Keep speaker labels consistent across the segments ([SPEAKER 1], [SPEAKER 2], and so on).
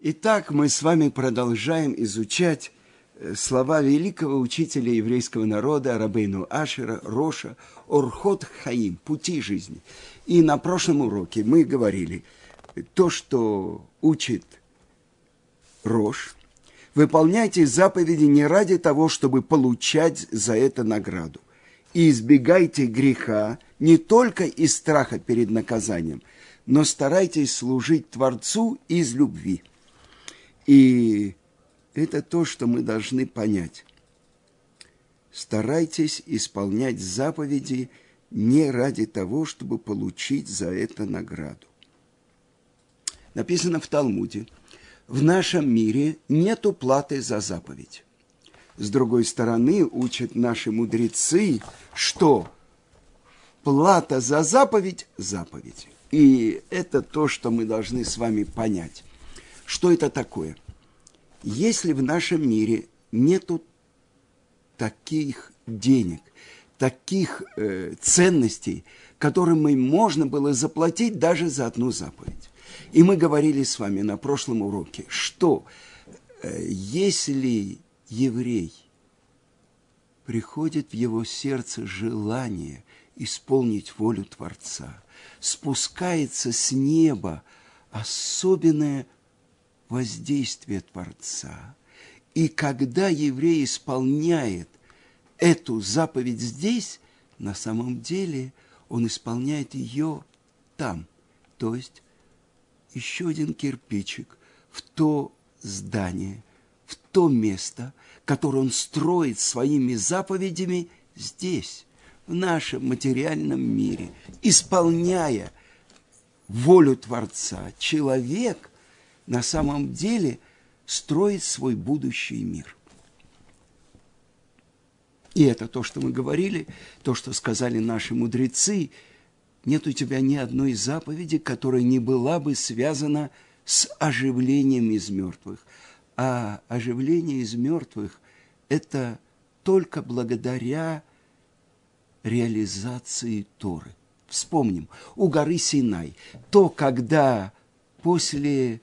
[SPEAKER 1] Итак, мы с вами продолжаем изучать э, слова великого учителя еврейского народа Рабейну Ашера, Роша, Орхот Хаим, пути жизни. И на прошлом уроке мы говорили, то, что учит Рош, выполняйте заповеди не ради того, чтобы получать за это награду. И избегайте греха не только из страха перед наказанием, но старайтесь служить Творцу из любви – и это то, что мы должны понять. Старайтесь исполнять заповеди не ради того, чтобы получить за это награду. Написано в Талмуде, в нашем мире нет платы за заповедь. С другой стороны, учат наши мудрецы, что плата за заповедь – заповедь. И это то, что мы должны с вами понять. Что это такое? Если в нашем мире нету таких денег, таких э, ценностей, которыми можно было заплатить даже за одну заповедь. И мы говорили с вами на прошлом уроке, что э, если еврей приходит в его сердце желание исполнить волю Творца, спускается с неба особенное воздействие Творца. И когда еврей исполняет эту заповедь здесь, на самом деле он исполняет ее там. То есть еще один кирпичик в то здание, в то место, которое он строит своими заповедями здесь, в нашем материальном мире, исполняя волю Творца. Человек – на самом деле строить свой будущий мир. И это то, что мы говорили, то, что сказали наши мудрецы. Нет у тебя ни одной заповеди, которая не была бы связана с оживлением из мертвых. А оживление из мертвых – это только благодаря реализации Торы. Вспомним, у горы Синай, то, когда после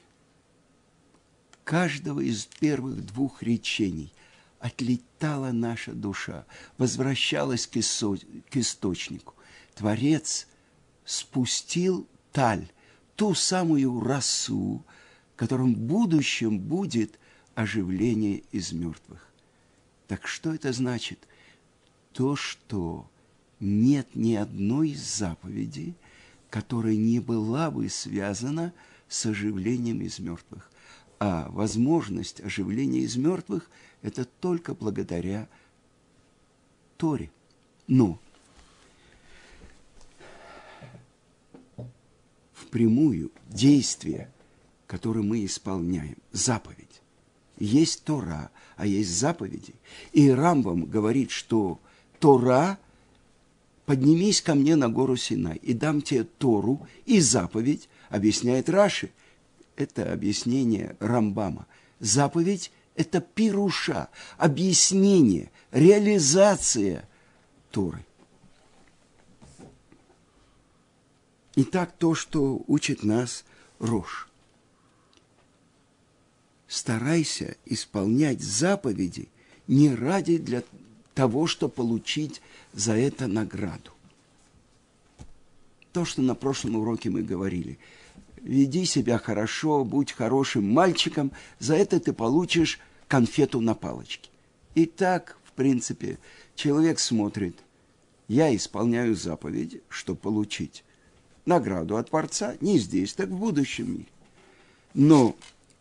[SPEAKER 1] каждого из первых двух речений отлетала наша душа, возвращалась к, исто к источнику. Творец спустил таль, ту самую росу, которым в будущем будет оживление из мертвых. Так что это значит? То, что нет ни одной заповеди, которая не была бы связана с оживлением из мертвых. А возможность оживления из мертвых – это только благодаря Торе. Но впрямую действие, которое мы исполняем, заповедь, есть Тора, а есть заповеди. И Рамбам говорит, что Тора – поднимись ко мне на гору Синай и дам тебе Тору и заповедь, объясняет Раши – это объяснение Рамбама. Заповедь – это пируша, объяснение, реализация Торы. Итак, то, что учит нас Рош. Старайся исполнять заповеди не ради для того, чтобы получить за это награду. То, что на прошлом уроке мы говорили – веди себя хорошо, будь хорошим мальчиком, за это ты получишь конфету на палочке. И так, в принципе, человек смотрит, я исполняю заповеди, чтобы получить награду от Творца не здесь, так в будущем мире. Но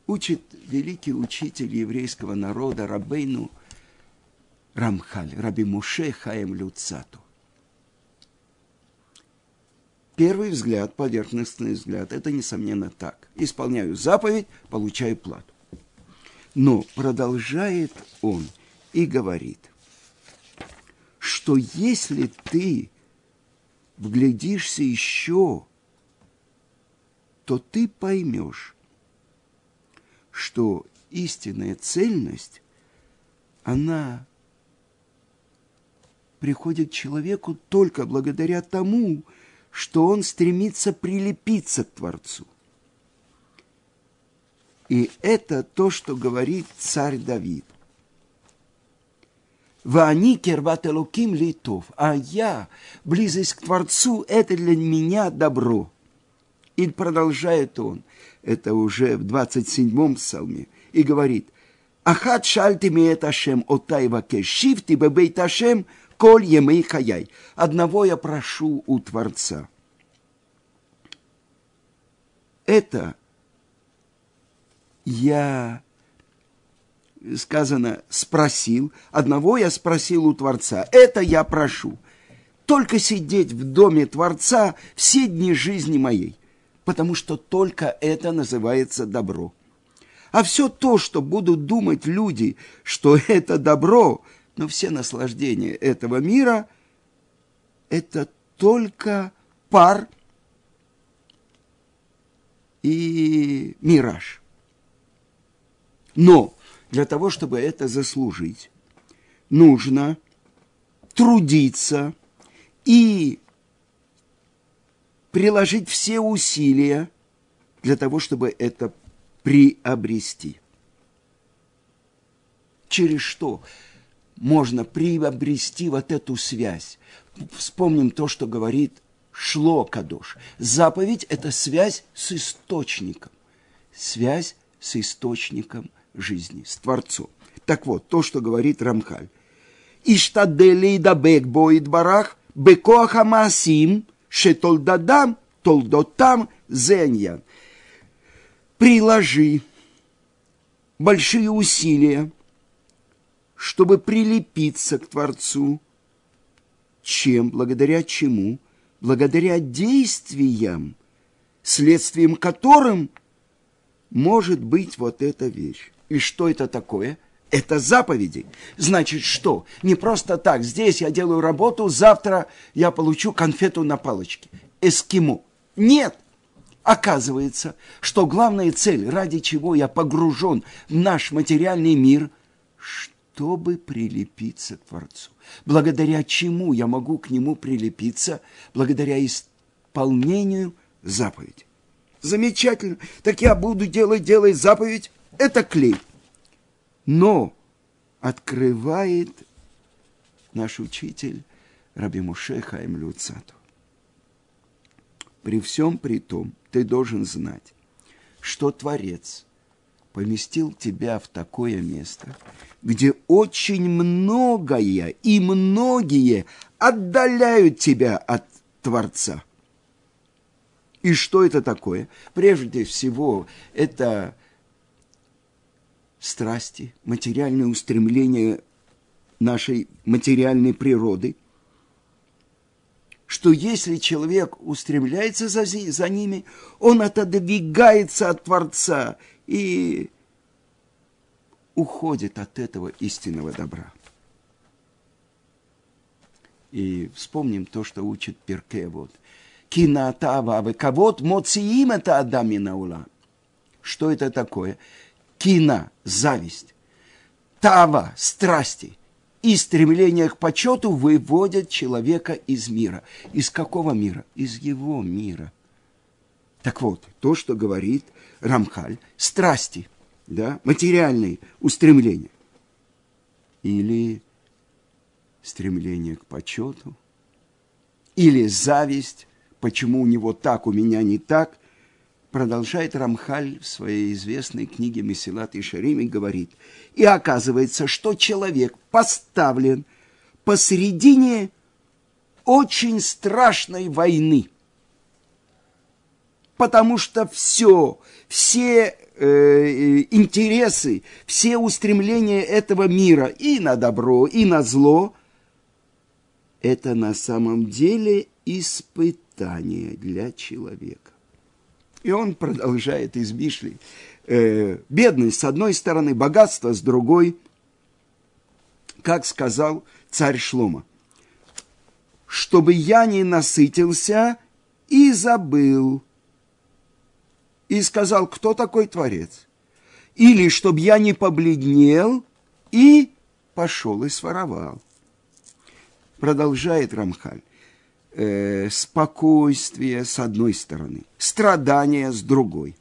[SPEAKER 1] учит великий учитель еврейского народа Рабейну Рамхаль, Раби Муше Хаем Люцату. Первый взгляд, поверхностный взгляд, это, несомненно, так. Исполняю заповедь, получаю плату. Но продолжает он и говорит, что если ты вглядишься еще, то ты поймешь, что истинная цельность, она приходит к человеку только благодаря тому, что он стремится прилепиться к Творцу. И это то, что говорит царь Давид. Вани керват элуким литов, а я, близость к Творцу, это для меня добро. И продолжает он, это уже в 27-м псалме, и говорит, Ахат шальти меет Ашем отайва кешифти бебейт Ашем коль емей хаяй. Одного я прошу у Творца. Это я, сказано, спросил, одного я спросил у Творца, это я прошу. Только сидеть в доме Творца все дни жизни моей, потому что только это называется добро. А все то, что будут думать люди, что это добро, но все наслаждения этого мира, это только пар и мираж. Но для того, чтобы это заслужить, нужно трудиться и приложить все усилия для того, чтобы это приобрести. Через что можно приобрести вот эту связь? Вспомним то, что говорит Шло Кадош. Заповедь – это связь с источником. Связь с источником жизни, с Творцом. Так вот, то, что говорит Рамхаль. Иштадели дабек боит барах, бекоаха маасим, шетолдадам, толдотам зеньян. Приложи большие усилия, чтобы прилепиться к Творцу. Чем? Благодаря чему? Благодаря действиям, следствием которым может быть вот эта вещь. И что это такое? Это заповеди. Значит, что? Не просто так. Здесь я делаю работу, завтра я получу конфету на палочке. Эскимо. Нет. Оказывается, что главная цель, ради чего я погружен в наш материальный мир, чтобы прилепиться к Творцу. Благодаря чему я могу к Нему прилепиться? Благодаря исполнению заповеди. Замечательно. Так я буду делать, делать заповедь, это клей. Но открывает наш учитель Раби Муше Хаим Люцату. При всем при том, ты должен знать, что Творец поместил тебя в такое место, где очень многое и многие отдаляют тебя от Творца. И что это такое? Прежде всего, это страсти, материальные устремления нашей материальной природы, что если человек устремляется за, за ними, он отодвигается от Творца и уходит от этого истинного добра. И вспомним то, что учит Перке. Вот. Кинатава, вы кого моциим это адамина ула. Что это такое? кина, зависть, тава, страсти и стремление к почету выводят человека из мира. Из какого мира? Из его мира. Так вот, то, что говорит Рамхаль, страсти, да, материальные устремления. Или стремление к почету, или зависть, почему у него так, у меня не так, продолжает Рамхаль в своей известной книге Месилат и Шарим и говорит, и оказывается, что человек поставлен посередине очень страшной войны, потому что все, все э, интересы, все устремления этого мира и на добро, и на зло, это на самом деле испытание для человека. И он продолжает из Мишли. Э, бедность с одной стороны, богатство с другой. Как сказал царь Шлома. Чтобы я не насытился и забыл. И сказал, кто такой Творец? Или чтобы я не побледнел и пошел и своровал. Продолжает Рамхаль э, спокойствие с одной стороны, страдания с другой.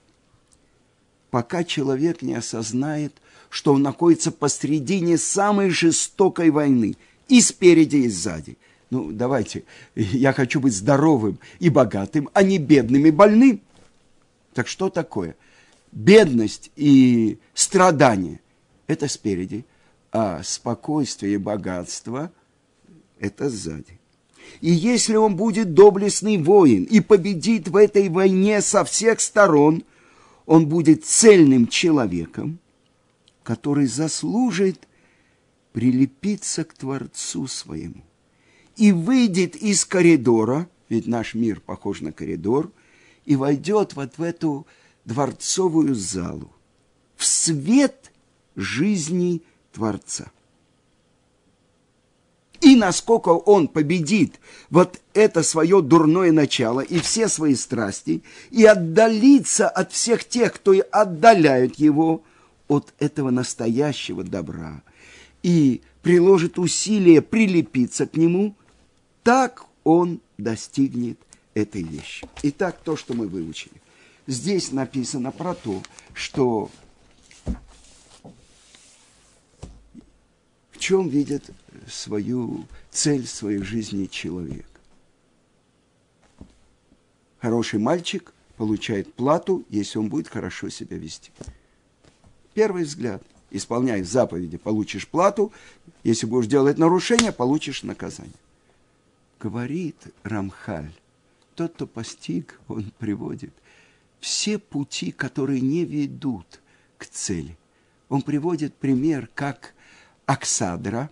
[SPEAKER 1] пока человек не осознает, что он находится посредине самой жестокой войны, и спереди, и сзади. Ну, давайте, я хочу быть здоровым и богатым, а не бедным и больным. Так что такое? Бедность и страдание – это спереди, а спокойствие и богатство – это сзади. И если он будет доблестный воин и победит в этой войне со всех сторон, он будет цельным человеком, который заслужит прилепиться к Творцу своему и выйдет из коридора, ведь наш мир похож на коридор, и войдет вот в эту дворцовую залу, в свет жизни Творца. И насколько он победит вот это свое дурное начало и все свои страсти, и отдалится от всех тех, кто отдаляют его от этого настоящего добра, и приложит усилия прилепиться к нему, так он достигнет этой вещи. Итак, то, что мы выучили. Здесь написано про то, что в чем видит свою цель своей жизни человек. Хороший мальчик получает плату, если он будет хорошо себя вести. Первый взгляд. Исполняй заповеди, получишь плату. Если будешь делать нарушение, получишь наказание. Говорит Рамхаль, тот, кто постиг, он приводит все пути, которые не ведут к цели. Он приводит пример, как Аксадра,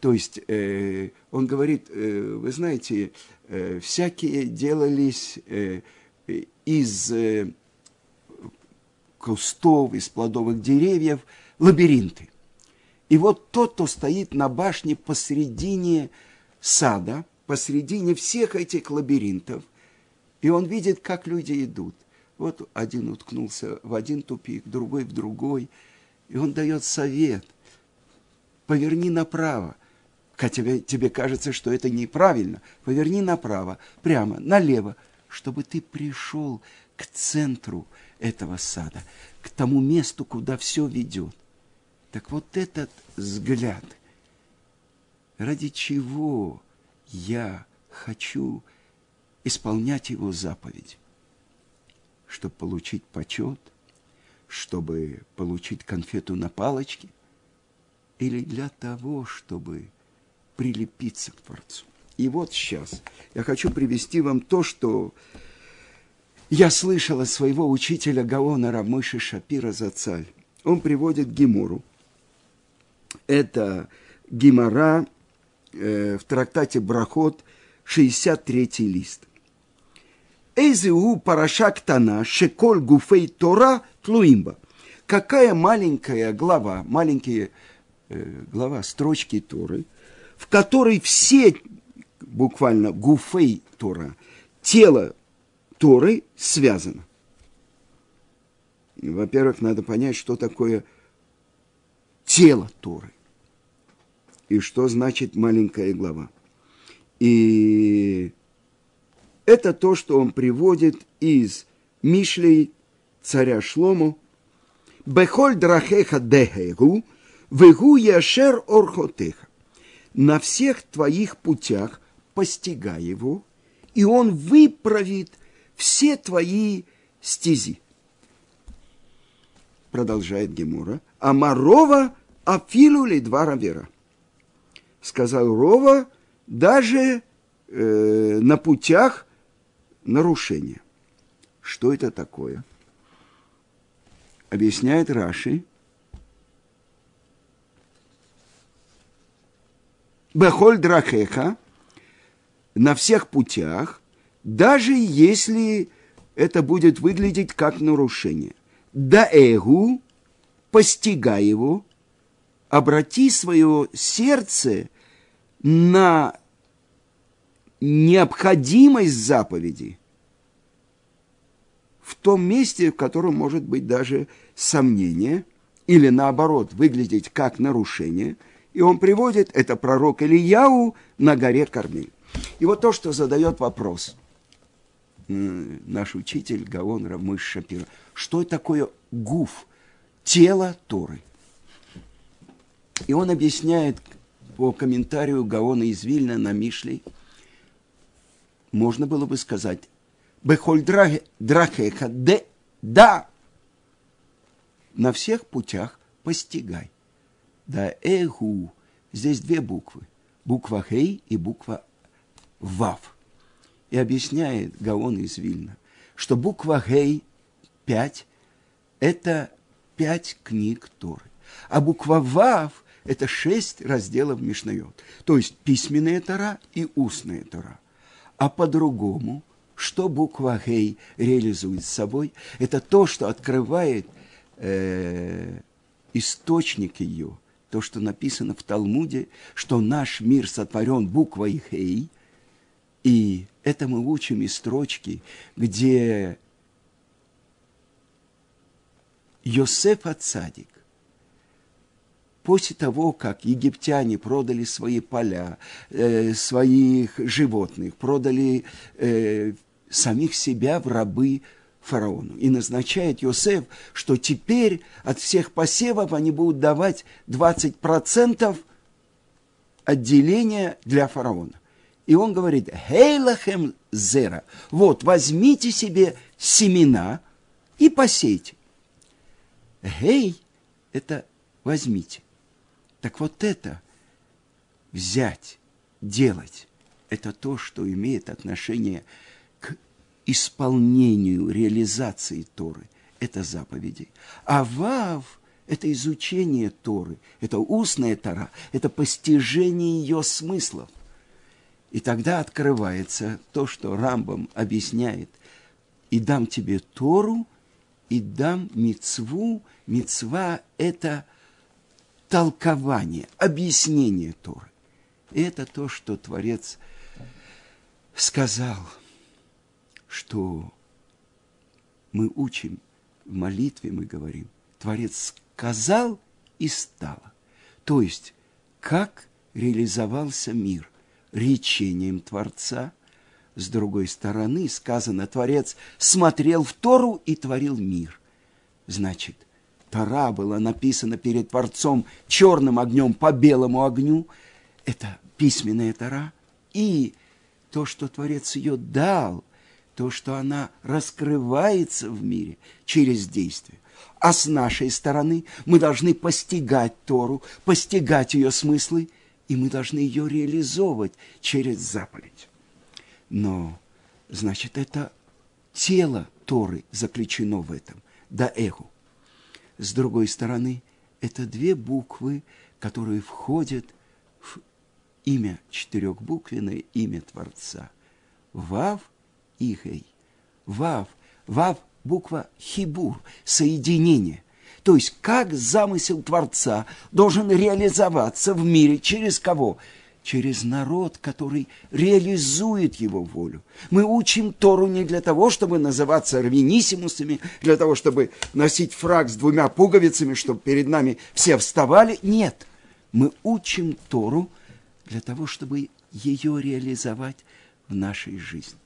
[SPEAKER 1] то есть э, он говорит, э, вы знаете, э, всякие делались э, из э, кустов, из плодовых деревьев лабиринты. И вот тот, кто стоит на башне посредине сада, посредине всех этих лабиринтов, и он видит, как люди идут. Вот один уткнулся в один тупик, другой в другой, и он дает совет. Поверни направо, хотя тебе кажется, что это неправильно. Поверни направо, прямо, налево, чтобы ты пришел к центру этого сада, к тому месту, куда все ведет. Так вот этот взгляд, ради чего я хочу исполнять его заповедь, чтобы получить почет, чтобы получить конфету на палочке, или для того, чтобы прилепиться к Творцу. И вот сейчас я хочу привести вам то, что я слышал от своего учителя Гаона Рамыши Шапира Зацаль. Он приводит Гимору. Это Гимара э, в трактате Брахот, 63 лист. Эйзеу парашак тана шеколь гуфей тора тлуимба. Какая маленькая глава, маленькие э, глава, строчки Торы, в которой все, буквально, гуфей Тора, тело Торы связано. Во-первых, надо понять, что такое тело Торы. И что значит маленькая глава. И это то, что он приводит из Мишлей царя Шлому. Бехоль драхеха дехегу, вегу яшер орхотеха. На всех твоих путях постигай его, и он выправит все твои стези. Продолжает Гемора. А Марова афилу ли два равера. Сказал Рова, даже э, на путях нарушения. Что это такое? Объясняет Раши. Бехоль драхеха на всех путях, даже если это будет выглядеть как нарушение. Да эгу, постигай его, обрати свое сердце на необходимость заповеди в том месте, в котором может быть даже сомнение, или наоборот, выглядеть как нарушение. И он приводит, это пророк Ильяу на горе Кармель. И вот то, что задает вопрос. наш учитель Гаон Рамыш Шапира. Что такое гуф? Тело Торы. И он объясняет по комментарию Гаона из Вильна на Мишлей, можно было бы сказать, Бехоль драхеха, де, да, на всех путях постигай. Да эгу, здесь две буквы, буква хей и буква вав. И объясняет Гаон из Вильна, что буква хей, пять, это пять книг Торы. А буква вав – это шесть разделов Мишнайот. То есть письменная Тора и устная Тора. А по-другому, что буква Гей реализует собой, это то, что открывает э, источник ее, то, что написано в Талмуде, что наш мир сотворен буквой Гей, и это мы учим из строчки, где Йосеф Ацадик после того, как египтяне продали свои поля, э, своих животных, продали э, самих себя в рабы фараону. И назначает Йосеф, что теперь от всех посевов они будут давать 20% отделения для фараона. И он говорит, «Хейлахем зера». Вот, возьмите себе семена и посейте. Гей – это возьмите. Так вот это взять, делать, это то, что имеет отношение к исполнению, реализации Торы. Это заповеди. А Вав – это изучение Торы, это устная Тора, это постижение ее смыслов. И тогда открывается то, что Рамбам объясняет. «И дам тебе Тору, и дам мицву». Мицва – это – толкование, объяснение Торы. И это то, что Творец сказал, что мы учим в молитве, мы говорим, Творец сказал и стало. То есть, как реализовался мир речением Творца, с другой стороны сказано, Творец смотрел в Тору и творил мир. Значит, Тора была написана перед Творцом черным огнем по белому огню. Это письменная Тора. И то, что Творец ее дал, то, что она раскрывается в мире через действие. А с нашей стороны мы должны постигать Тору, постигать ее смыслы, и мы должны ее реализовывать через заповедь. Но, значит, это тело Торы заключено в этом, да эху. С другой стороны, это две буквы, которые входят в имя, четырехбуквенное имя Творца. Вав и Гей. Вав. Вав – буква хибур, соединение. То есть, как замысел Творца должен реализоваться в мире, через кого? через народ, который реализует его волю. Мы учим Тору не для того, чтобы называться равенисимусами, для того, чтобы носить фраг с двумя пуговицами, чтобы перед нами все вставали. Нет, мы учим Тору для того, чтобы ее реализовать в нашей жизни.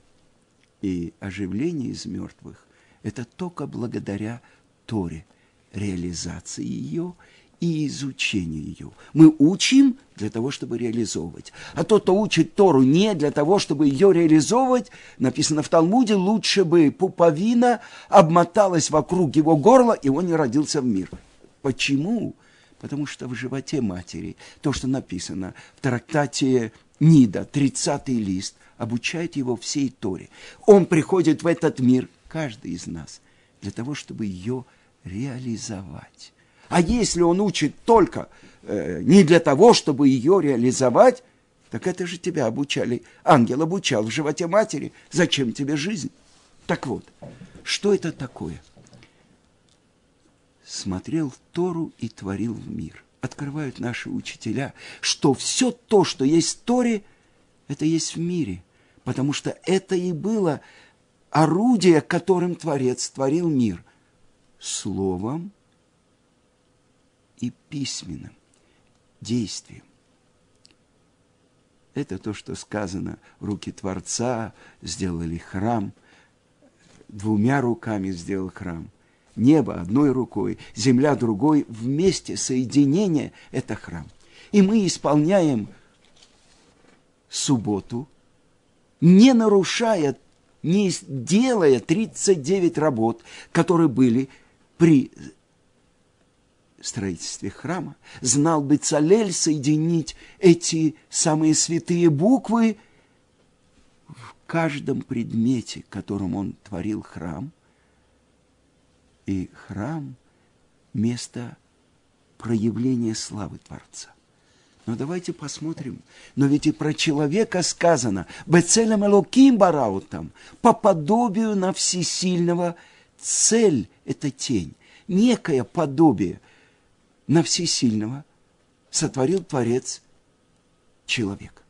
[SPEAKER 1] И оживление из мертвых – это только благодаря Торе, реализации ее – и изучение ее. Мы учим для того, чтобы реализовывать. А тот, кто учит Тору не для того, чтобы ее реализовывать, написано в Талмуде, лучше бы пуповина обмоталась вокруг его горла, и он не родился в мир. Почему? Потому что в животе матери то, что написано в трактате Нида, 30 лист, обучает его всей Торе. Он приходит в этот мир, каждый из нас, для того, чтобы ее реализовать. А если он учит только э, не для того, чтобы ее реализовать, так это же тебя обучали, ангел обучал в животе матери, зачем тебе жизнь? Так вот, что это такое? Смотрел в Тору и творил в мир. Открывают наши учителя, что все то, что есть в Торе, это есть в мире, потому что это и было орудие, которым Творец творил мир. Словом – и письменным действием. Это то, что сказано, руки Творца сделали храм, двумя руками сделал храм. Небо одной рукой, земля другой, вместе соединение – это храм. И мы исполняем субботу, не нарушая, не делая 39 работ, которые были при строительстве храма. Знал бы Цалель соединить эти самые святые буквы в каждом предмете, которым он творил храм. И храм – место проявления славы Творца. Но давайте посмотрим. Но ведь и про человека сказано, «Бецелем элоким бараутам», по подобию на всесильного. Цель – это тень, некое подобие на всесильного сотворил Творец человек.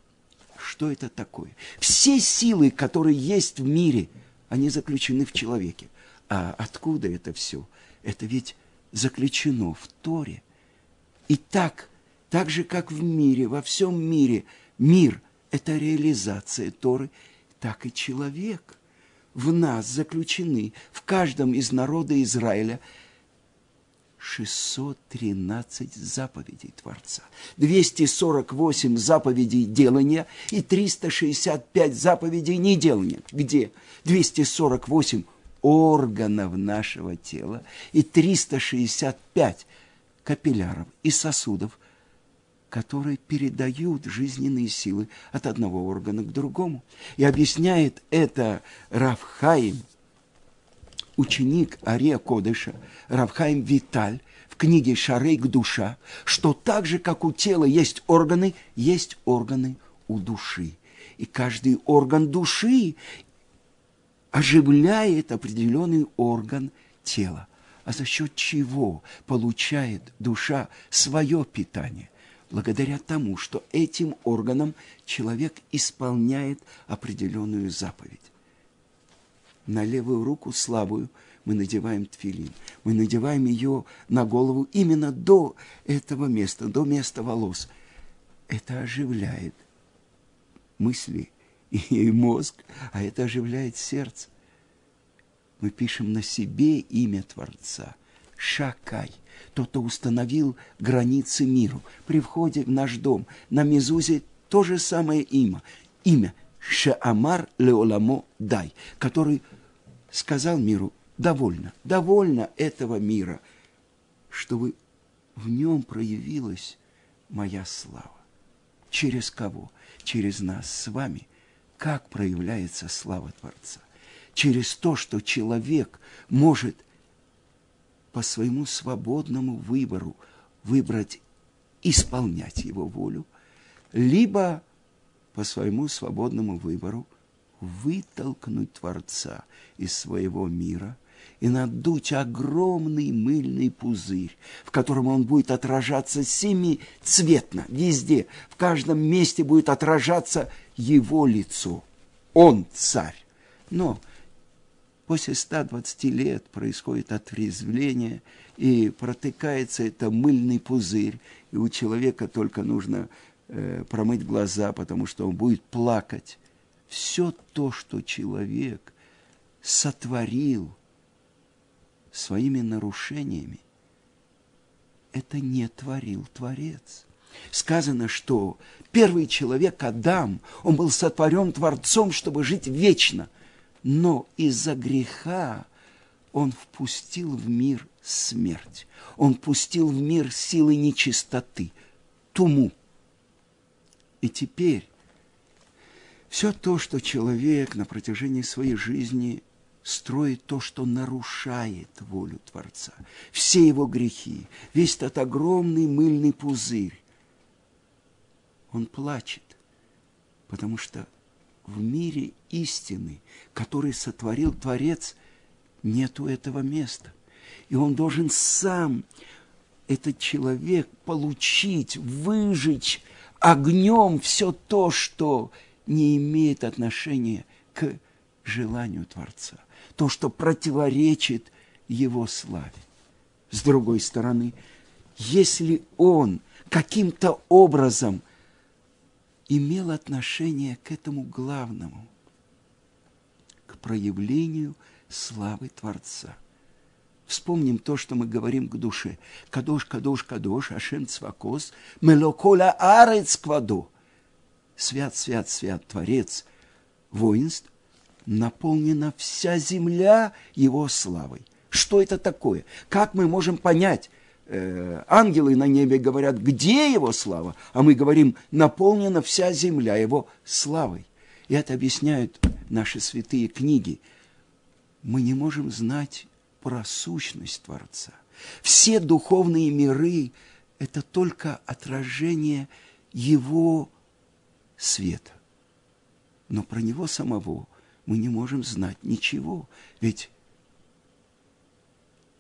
[SPEAKER 1] Что это такое? Все силы, которые есть в мире, они заключены в человеке. А откуда это все? Это ведь заключено в Торе. И так – так же, как в мире, во всем мире, мир – это реализация Торы, так и человек. В нас заключены, в каждом из народа Израиля, 613 заповедей Творца, 248 заповедей делания и 365 заповедей неделания. Где? 248 органов нашего тела и 365 капилляров и сосудов, которые передают жизненные силы от одного органа к другому. И объясняет это Равхаим, ученик Ария Кодыша, Равхаим Виталь, в книге «Шарейк душа», что так же, как у тела есть органы, есть органы у души. И каждый орган души оживляет определенный орган тела. А за счет чего получает душа свое питание? Благодаря тому, что этим органом человек исполняет определенную заповедь. На левую руку слабую мы надеваем тфилин. Мы надеваем ее на голову именно до этого места, до места волос. Это оживляет мысли и мозг, а это оживляет сердце. Мы пишем на себе имя Творца. Шакай тот, кто установил границы миру. При входе в наш дом на Мезузе то же самое имя. Имя Шаамар Леоламо Дай, который сказал миру, довольно, довольно этого мира, чтобы в нем проявилась моя слава. Через кого? Через нас с вами. Как проявляется слава Творца? Через то, что человек может – по своему свободному выбору выбрать исполнять его волю, либо по своему свободному выбору вытолкнуть Творца из своего мира и надуть огромный мыльный пузырь, в котором он будет отражаться семицветно, везде, в каждом месте будет отражаться его лицо. Он царь. Но После 120 лет происходит отрезвление, и протыкается это мыльный пузырь, и у человека только нужно э, промыть глаза, потому что он будет плакать. Все то, что человек сотворил своими нарушениями, это не творил Творец. Сказано, что первый человек, Адам, он был сотворен Творцом, чтобы жить вечно – но из-за греха он впустил в мир смерть. Он пустил в мир силы нечистоты, туму. И теперь все то, что человек на протяжении своей жизни строит то, что нарушает волю Творца, все его грехи, весь этот огромный мыльный пузырь, он плачет, потому что в мире истины, который сотворил Творец, нету этого места. И он должен сам, этот человек, получить, выжечь огнем все то, что не имеет отношения к желанию Творца, то, что противоречит его славе. С другой стороны, если он каким-то образом – имел отношение к этому главному, к проявлению славы Творца. Вспомним то, что мы говорим к душе. Кадош, кадош, кадош, ашем цвакос, мелокола арец квадо. Свят, свят, свят, Творец воинств, наполнена вся земля его славой. Что это такое? Как мы можем понять? Э, ангелы на небе говорят, где его слава? А мы говорим, наполнена вся земля его славой. И это объясняют наши святые книги. Мы не можем знать про сущность Творца. Все духовные миры – это только отражение Его света. Но про Него самого мы не можем знать ничего, ведь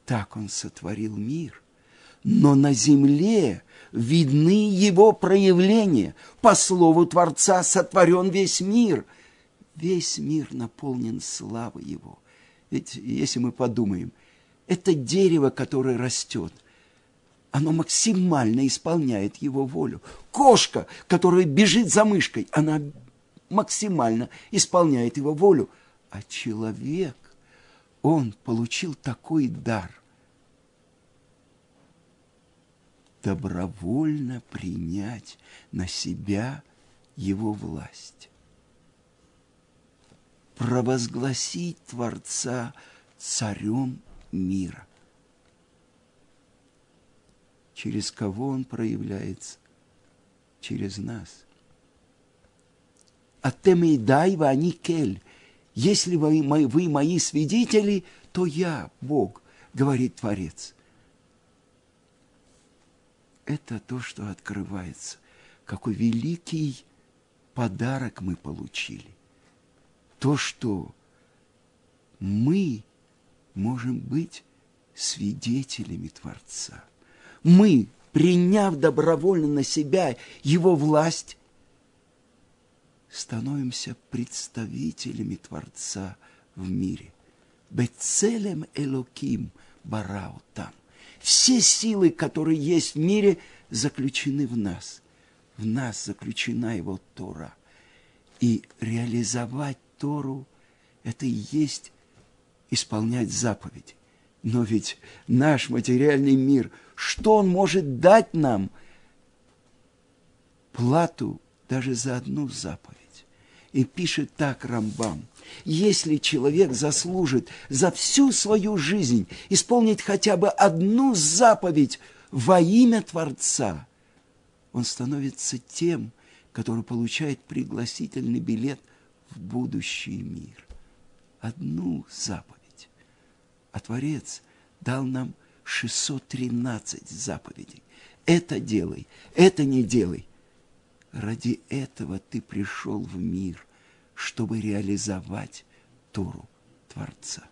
[SPEAKER 1] так Он сотворил мир. Но на земле видны Его проявления. По слову Творца сотворен весь мир. Весь мир наполнен славой Его. Ведь если мы подумаем, это дерево, которое растет, оно максимально исполняет его волю. Кошка, которая бежит за мышкой, она максимально исполняет его волю. А человек, он получил такой дар. Добровольно принять на себя его власть провозгласить Творца царем мира. Через кого он проявляется? Через нас. Атемейдай вани кель. Если вы, вы мои свидетели, то я Бог, говорит Творец. Это то, что открывается. Какой великий подарок мы получили то, что мы можем быть свидетелями Творца. Мы, приняв добровольно на себя Его власть, становимся представителями Творца в мире. Бецелем Элоким Барау там. Все силы, которые есть в мире, заключены в нас. В нас заключена Его Тора. И реализовать Тору – это и есть исполнять заповеди. Но ведь наш материальный мир, что он может дать нам? Плату даже за одну заповедь. И пишет так Рамбам. Если человек заслужит за всю свою жизнь исполнить хотя бы одну заповедь во имя Творца, он становится тем, который получает пригласительный билет – в будущий мир. Одну заповедь. А Творец дал нам 613 заповедей. Это делай, это не делай. Ради этого ты пришел в мир, чтобы реализовать Тору Творца.